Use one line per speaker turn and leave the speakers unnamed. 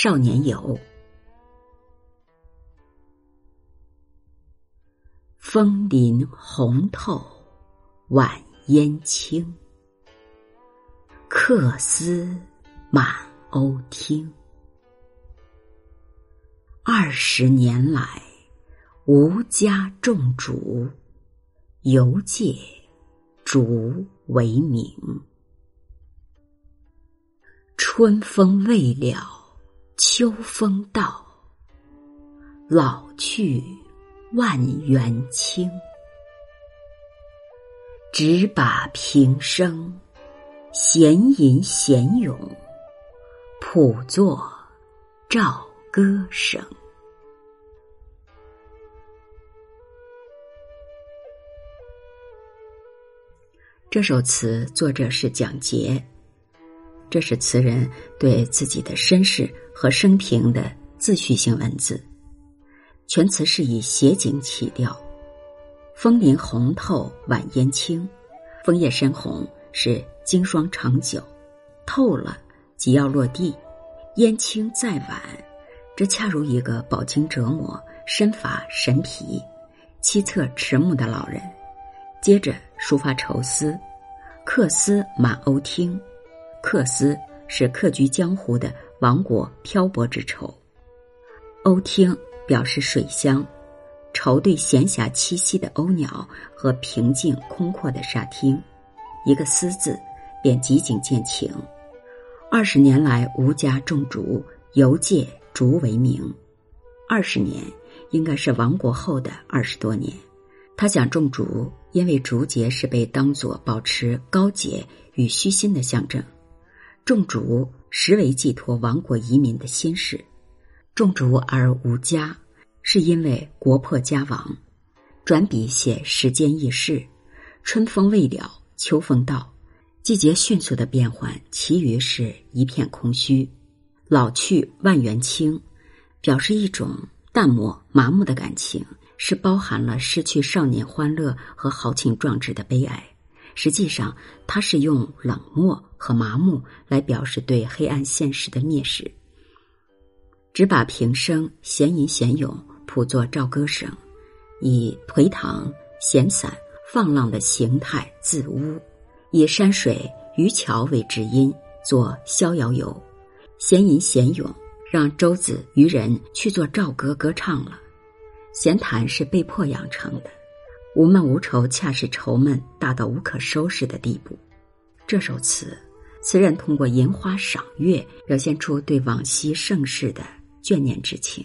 少年游。枫林红透，晚烟轻。客思满鸥听。二十年来，吾家种竹，犹借竹为名。春风未了，秋风到，老去。万园青，只把平生闲吟闲咏，谱作赵歌声。这首词作者是蒋捷，这是词人对自己的身世和生平的自叙性文字。全词是以写景起调，枫林红透，晚烟青，枫叶深红是经霜长久，透了即要落地，烟青再晚，这恰如一个饱经折磨、身乏神疲、凄恻迟暮的老人。接着抒发愁思，客思满鸥听，客思是客居江湖的亡国漂泊之愁，鸥听。表示水乡，愁对闲暇栖息的鸥鸟和平静空阔的沙汀，一个“思”字，便极景见情。二十年来，吴家种竹，犹借竹为名。二十年，应该是亡国后的二十多年。他想种竹，因为竹节是被当作保持高洁与虚心的象征。种竹实为寄托亡国遗民的心事。种竹而无家，是因为国破家亡。转笔写时间易逝，春风未了，秋风到，季节迅速的变换，其余是一片空虚。老去万园青，表示一种淡漠麻木的感情，是包含了失去少年欢乐和豪情壮志的悲哀。实际上，他是用冷漠和麻木来表示对黑暗现实的蔑视。只把平生闲吟闲咏谱作赵歌声，以颓唐闲散放浪的形态自污，以山水渔樵为知音，作逍遥游，闲吟闲咏，让舟子渔人去做赵歌歌唱了。闲谈是被迫养成的，无闷无愁，恰是愁闷大到无可收拾的地步。这首词，词人通过吟花赏月，表现出对往昔盛世的。眷念之情。